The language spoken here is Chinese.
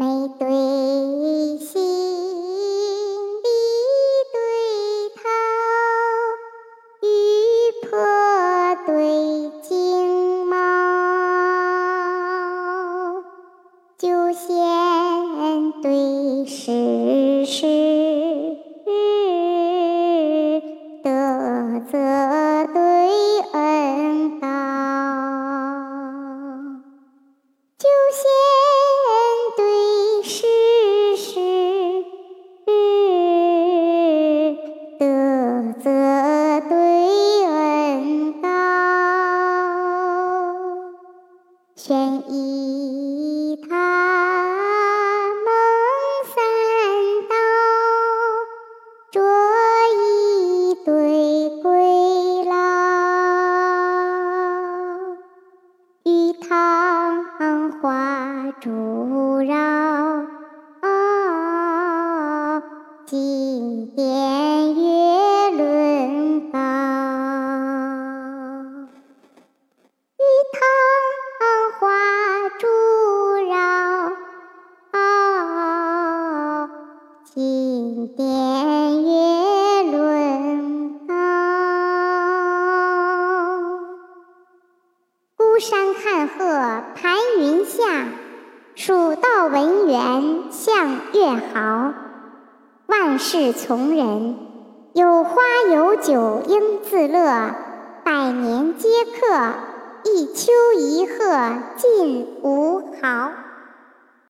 眉对心，鼻对头，玉魄对金毛，九仙对世事，德泽对恩道，九仙玄仪塔蒙三道，着一对归老，玉堂花烛绕，金殿金殿月轮高。孤山看鹤排云下，蜀道文员向月豪。万事从人，有花有酒应自乐，百年皆客，一秋一鹤尽无毫。